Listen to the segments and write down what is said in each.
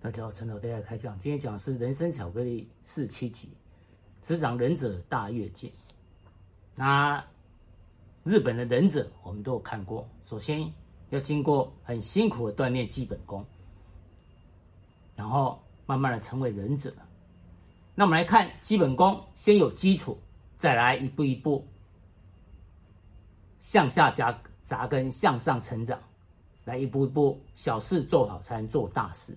大家好，陈老大家开讲。今天讲的是《人生巧克力》四七集，执掌忍者大跃进。那日本的忍者我们都有看过，首先要经过很辛苦的锻炼基本功，然后慢慢的成为忍者。那我们来看基本功，先有基础，再来一步一步向下扎扎根，向上成长，来一步一步小事做好，才能做大事。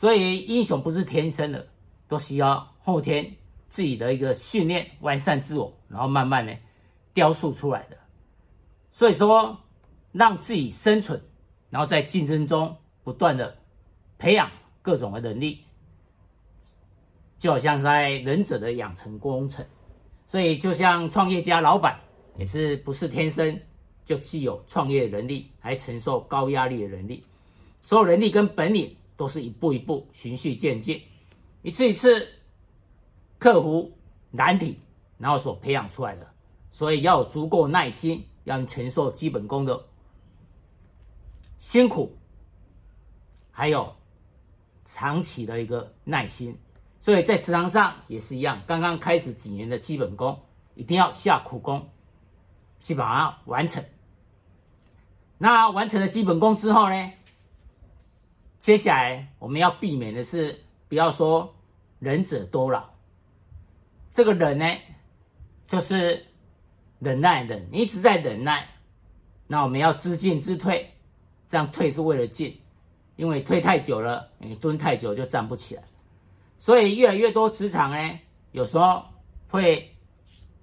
所以英雄不是天生的，都需要后天自己的一个训练，完善自我，然后慢慢的雕塑出来的。所以说，让自己生存，然后在竞争中不断的培养各种的能力，就好像是在忍者的养成工程。所以，就像创业家老板也是不是天生就具有创业能力，还承受高压力的能力，所有能力跟本领。都是一步一步循序渐进，一次一次克服难题，然后所培养出来的。所以要有足够耐心，要承受基本功的辛苦，还有长期的一个耐心。所以在职场上也是一样，刚刚开始几年的基本功，一定要下苦功，去把它完成。那完成了基本功之后呢？接下来我们要避免的是，不要说忍者多劳。这个忍呢，就是忍耐忍，一直在忍耐。那我们要知进知退，这样退是为了进，因为退太久了，你蹲太久就站不起来。所以越来越多职场呢，有时候会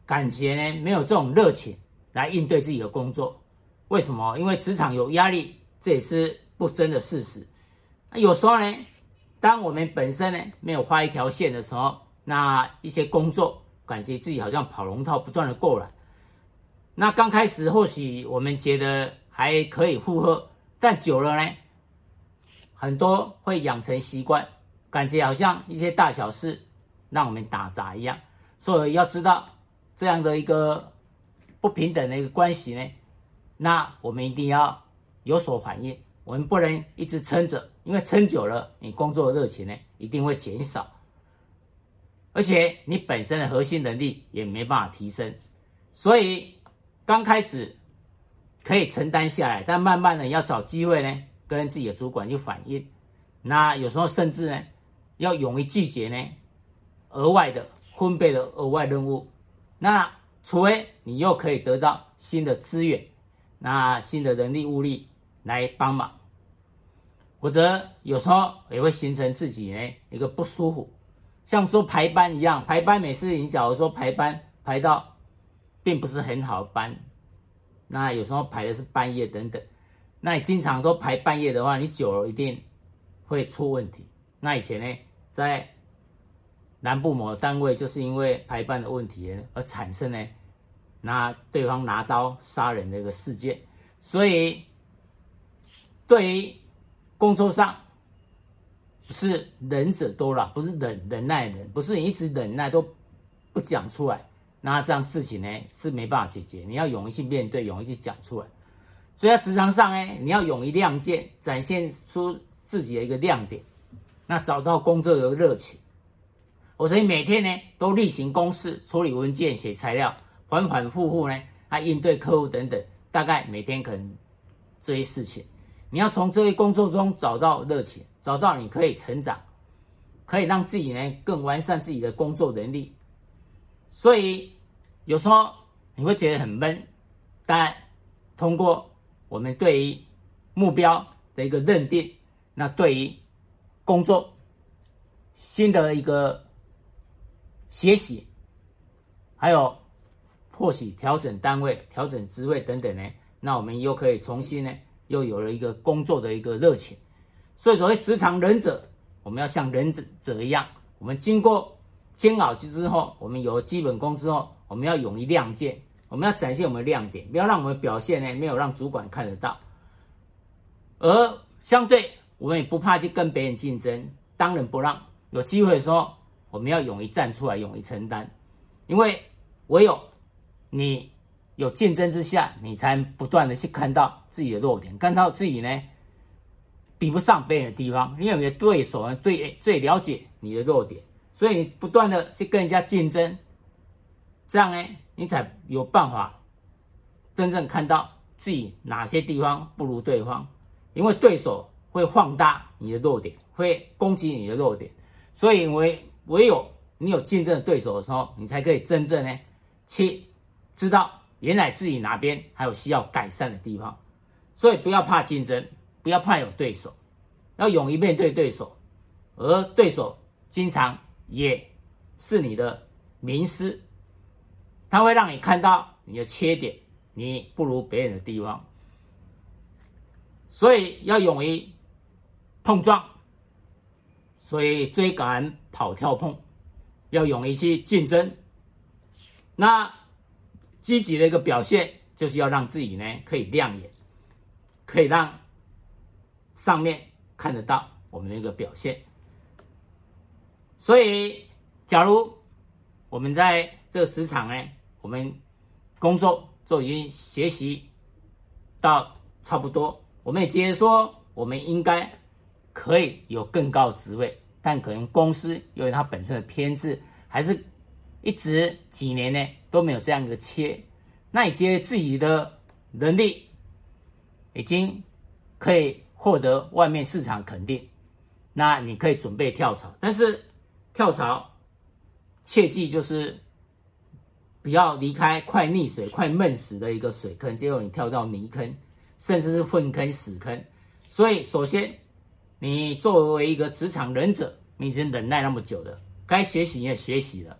感觉呢没有这种热情来应对自己的工作。为什么？因为职场有压力，这也是不争的事实。那有时候呢，当我们本身呢没有画一条线的时候，那一些工作感觉自己好像跑龙套，不断的过来。那刚开始或许我们觉得还可以负荷，但久了呢，很多会养成习惯，感觉好像一些大小事让我们打杂一样。所以要知道这样的一个不平等的一个关系呢，那我们一定要有所反应。我们不能一直撑着，因为撑久了，你工作的热情呢一定会减少，而且你本身的核心能力也没办法提升。所以刚开始可以承担下来，但慢慢的要找机会呢，跟自己的主管去反映。那有时候甚至呢，要勇于拒绝呢额外的分配的额外任务。那除非你又可以得到新的资源，那新的人力物力来帮忙。否则有时候也会形成自己呢一个不舒服，像说排班一样，排班每次你假如说排班排到并不是很好班，那有时候排的是半夜等等，那你经常都排半夜的话，你久了一定会出问题。那以前呢，在南部某单位就是因为排班的问题而产生呢，拿对方拿刀杀人的一个事件，所以对于。工作上是忍者多了，不是忍忍耐忍，不是你一直忍耐都不讲出来，那这样事情呢是没办法解决。你要勇于去面对，勇于去讲出来。所以在职场上呢，你要勇于亮剑，展现出自己的一个亮点，那找到工作的热情。我所以每天呢都例行公事，处理文件、写材料，反反复复呢，还应对客户等等，大概每天可能这些事情。你要从这些工作中找到热情，找到你可以成长，可以让自己呢更完善自己的工作能力。所以有时候你会觉得很闷，但通过我们对于目标的一个认定，那对于工作新的一个学习，还有或许调整单位、调整职位等等呢，那我们又可以重新呢。又有了一个工作的一个热情，所以所谓职场忍者，我们要像忍者者一样，我们经过煎熬之后，我们有了基本功之后，我们要勇于亮剑，我们要展现我们的亮点，不要让我们的表现呢没有让主管看得到。而相对，我们也不怕去跟别人竞争，当仁不让，有机会的时候，我们要勇于站出来，勇于承担，因为唯有你。有竞争之下，你才不断的去看到自己的弱点，看到自己呢比不上别人的地方，因为你的对手呢，对最了解你的弱点，所以你不断的去跟人家竞争，这样呢，你才有办法真正看到自己哪些地方不如对方，因为对手会放大你的弱点，会攻击你的弱点，所以唯唯有你有竞争的对手的时候，你才可以真正呢去知道原来自己哪边还有需要改善的地方，所以不要怕竞争。不要怕有对手，要勇于面对对手，而对手经常也是你的名师，他会让你看到你的缺点，你不如别人的地方，所以要勇于碰撞，所以追赶、跑、跳、碰，要勇于去竞争。那积极的一个表现，就是要让自己呢可以亮眼，可以让。上面看得到我们的一个表现，所以，假如我们在这个职场呢，我们工作就已经学习到差不多，我们也接着说，我们应该可以有更高的职位，但可能公司由于它本身的偏执，还是一直几年呢都没有这样一个切，那你觉得自己的能力已经可以。获得外面市场肯定，那你可以准备跳槽，但是跳槽切记就是不要离开快溺水、快闷死的一个水坑，结果你跳到泥坑，甚至是粪坑、屎坑。所以，首先你作为一个职场忍者，你已经忍耐那么久了，该学习也学习了。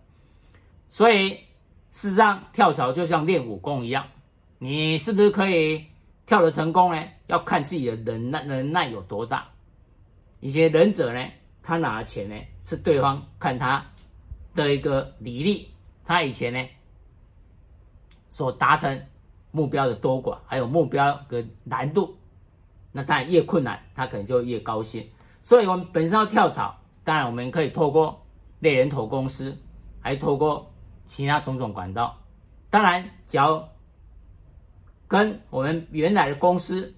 所以，事实上跳槽就像练武功一样，你是不是可以？跳的成功呢，要看自己的忍耐能耐有多大。一些忍者呢，他拿的钱呢，是对方看他的一个履历，他以前呢所达成目标的多寡，还有目标的难度。那当然越困难，他可能就越高兴。所以，我们本身要跳槽，当然我们可以透过猎人头公司，还透过其他种种管道。当然，只要跟我们原来的公司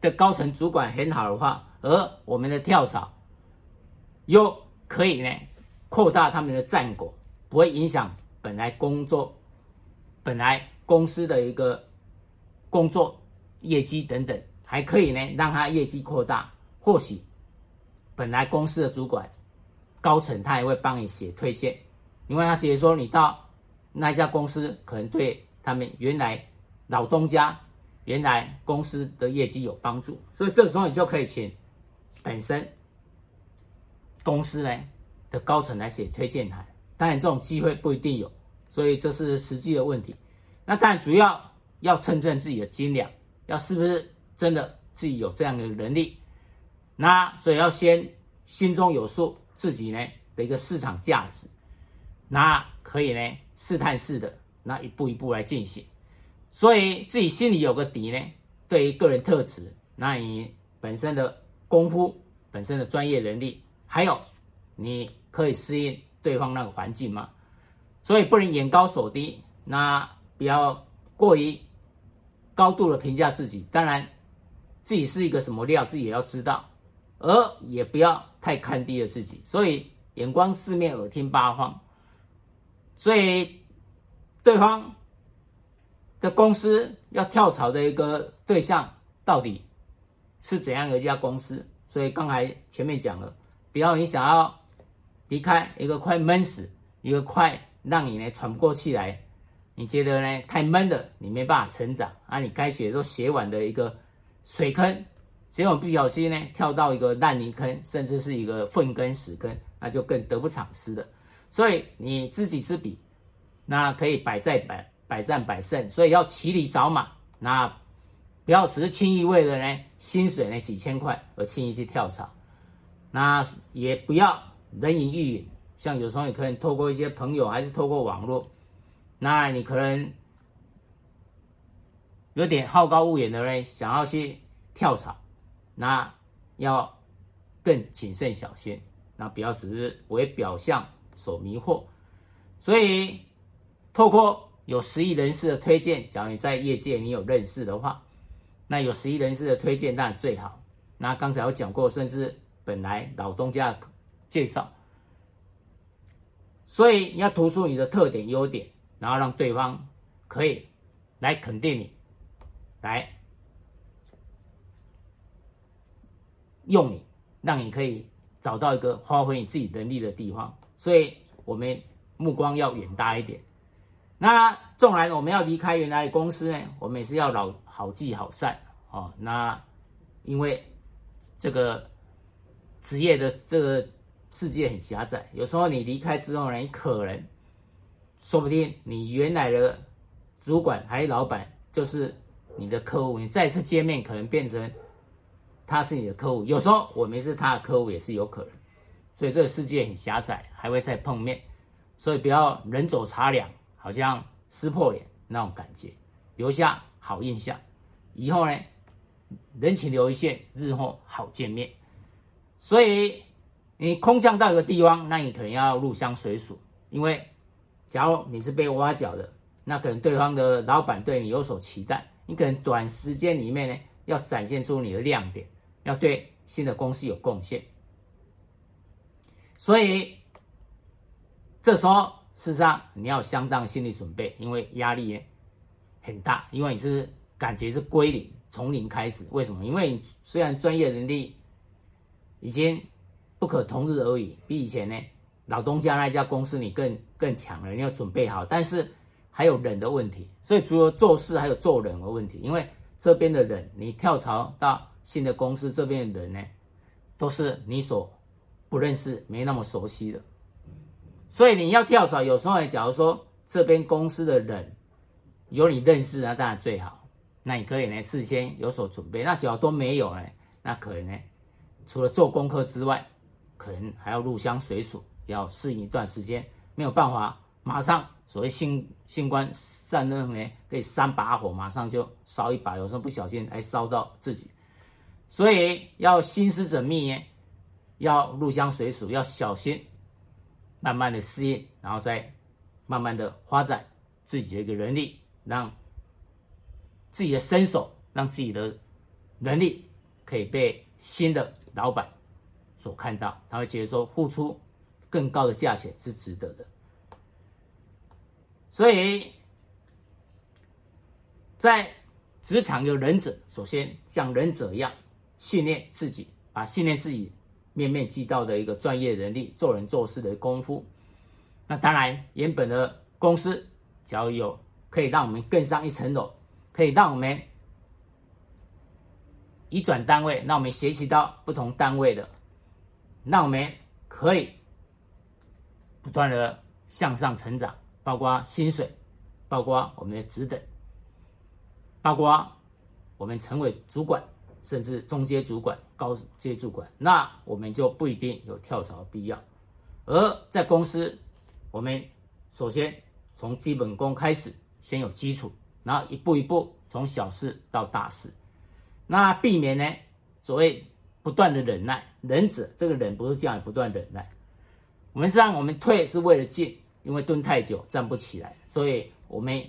的高层主管很好的话，而我们的跳槽又可以呢扩大他们的战果，不会影响本来工作、本来公司的一个工作业绩等等，还可以呢让他业绩扩大。或许本来公司的主管高层他也会帮你写推荐，因为他直接说你到那家公司可能对他们原来。老东家原来公司的业绩有帮助，所以这时候你就可以请本身公司呢的高层来写推荐函。当然这种机会不一定有，所以这是实际的问题。那当然主要要称称自己的斤两，要是不是真的自己有这样的能力。那所以要先心中有数，自己呢的一个市场价值，那可以呢试探式的那一步一步来进行。所以自己心里有个底呢，对于个人特质，那你本身的功夫、本身的专业能力，还有你可以适应对方那个环境吗？所以不能眼高手低，那不要过于高度的评价自己。当然，自己是一个什么料，自己也要知道，而也不要太看低了自己。所以眼光四面，耳听八方。所以对方。的公司要跳槽的一个对象到底是怎样的一家公司？所以刚才前面讲了，比方你想要离开一个快闷死，一个快让你呢喘不过气来，你觉得呢太闷了，你没办法成长啊，你该写都写完的一个水坑，结果不小心呢跳到一个烂泥坑，甚至是一个粪坑屎坑，那就更得不偿失了。所以你知己知彼，那可以百战百。百战百胜，所以要骑驴找马，那不要只是轻易为了呢薪水呢几千块而轻易去跳槽，那也不要人云亦云，像有时候你可能透过一些朋友，还是透过网络，那你可能有点好高骛远的人想要去跳槽，那要更谨慎小心，那不要只是为表象所迷惑，所以透过。有十亿人士的推荐，假如你在业界你有认识的话，那有十亿人士的推荐当然最好。那刚才我讲过，甚至本来老东家介绍，所以你要突出你的特点优点，然后让对方可以来肯定你，来用你，让你可以找到一个发挥你自己能力的地方。所以我们目光要远大一点。那纵然我们要离开原来的公司呢，我们也是要老好聚好散哦。那因为这个职业的这个世界很狭窄，有时候你离开之后呢，你可能说不定你原来的主管还是老板就是你的客户，你再次见面可能变成他是你的客户。有时候我们是他的客户也是有可能，所以这个世界很狭窄，还会再碰面，所以不要人走茶凉，好像撕破脸那种感觉，留下好印象，以后呢，人情留一线，日后好见面。所以你空降到一个地方，那你可能要入乡随俗，因为假如你是被挖角的，那可能对方的老板对你有所期待，你可能短时间里面呢，要展现出你的亮点，要对新的公司有贡献。所以这时候事实上你要相当心理准备，因为压力很大，因为你是感觉是归零。从零开始，为什么？因为你虽然专业能力已经不可同日而语，比以前呢老东家那家公司你更更强了，你要准备好。但是还有人的问题，所以除了做事，还有做人的问题。因为这边的人，你跳槽到新的公司，这边的人呢，都是你所不认识、没那么熟悉的。所以你要跳槽，有时候假如说这边公司的人有你认识，那当然最好。那你可以呢事先有所准备，那只要都没有呢，那可能呢，除了做功课之外，可能还要入乡随俗，要适应一段时间，没有办法马上所谓新新官上任呢，可以三把火马上就烧一把，有时候不小心还烧到自己，所以要心思缜密，要入乡随俗，要小心，慢慢的适应，然后再慢慢的发展自己的一个能力，让。自己的身手，让自己的能力可以被新的老板所看到，他会觉得说付出更高的价钱是值得的。所以，在职场有忍者，首先像忍者一样训练自己，把训练自己面面俱到的一个专业能力、做人做事的功夫。那当然，原本的公司只要有可以让我们更上一层楼。可以让我们移转单位，让我们学习到不同单位的，让我们可以不断的向上成长，包括薪水，包括我们的职等，包括我们成为主管，甚至中阶主管、高阶主管，那我们就不一定有跳槽的必要。而在公司，我们首先从基本功开始，先有基础。然后一步一步从小事到大事，那避免呢？所谓不断的忍耐，忍者这个忍不是这样不断忍耐。我们实际上我们退是为了进，因为蹲太久站不起来，所以我们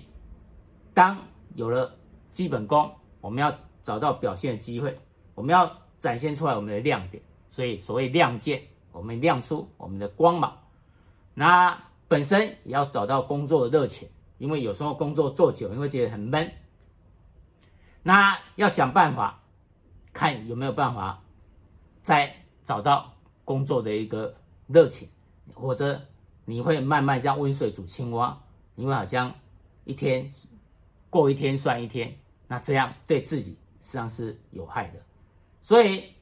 当有了基本功，我们要找到表现的机会，我们要展现出来我们的亮点。所以所谓亮剑，我们亮出我们的光芒。那本身也要找到工作的热情。因为有时候工作做久，你会觉得很闷。那要想办法，看有没有办法再找到工作的一个热情，或者你会慢慢像温水煮青蛙，因为好像一天过一天算一天，那这样对自己实际上是有害的。所以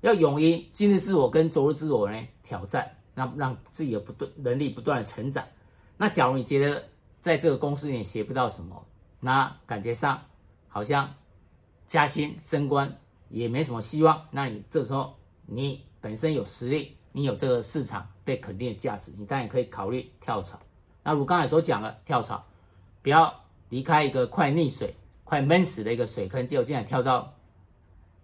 要勇于今日自我跟昨日自我呢挑战，让让自己的不断能力不断的成长。那假如你觉得，在这个公司里面学不到什么，那感觉上好像加薪升官也没什么希望。那你这时候你本身有实力，你有这个市场被肯定的价值，你当然可以考虑跳槽。那如刚才所讲的跳槽，不要离开一个快溺水、快闷死的一个水坑，结果竟然跳到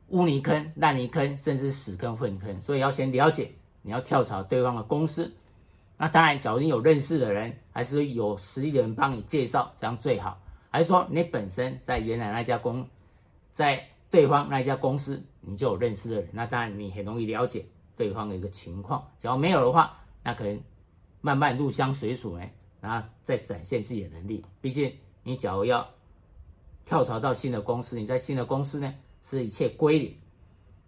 污泥坑、烂泥坑，甚至屎坑、粪坑。所以要先了解你要跳槽对方的公司。那当然，假如你有认识的人，还是有实力的人帮你介绍，这样最好。还是说你本身在原来那家公，在对方那家公司你就有认识的人，那当然你很容易了解对方的一个情况。只要没有的话，那可能慢慢入乡随俗呢，然后再展现自己的能力。毕竟你假如要跳槽到新的公司，你在新的公司呢是一切归零。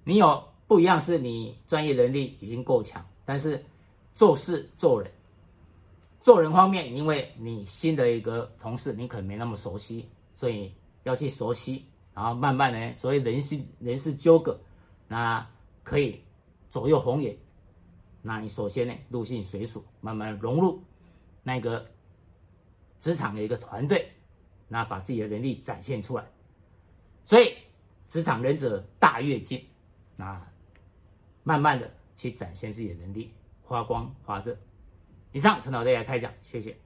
你有不一样，是你专业能力已经够强，但是做事做人，做人方面，因为你新的一个同事，你可能没那么熟悉，所以要去熟悉。然后慢慢呢，所谓人事人事纠葛，那可以左右逢源。那你首先呢，入乡随俗，慢慢融入那个职场的一个团队，那把自己的能力展现出来。所以职场忍者大跃进，那慢慢的去展现自己的能力，发光发热。以上陈老师来开讲，谢谢。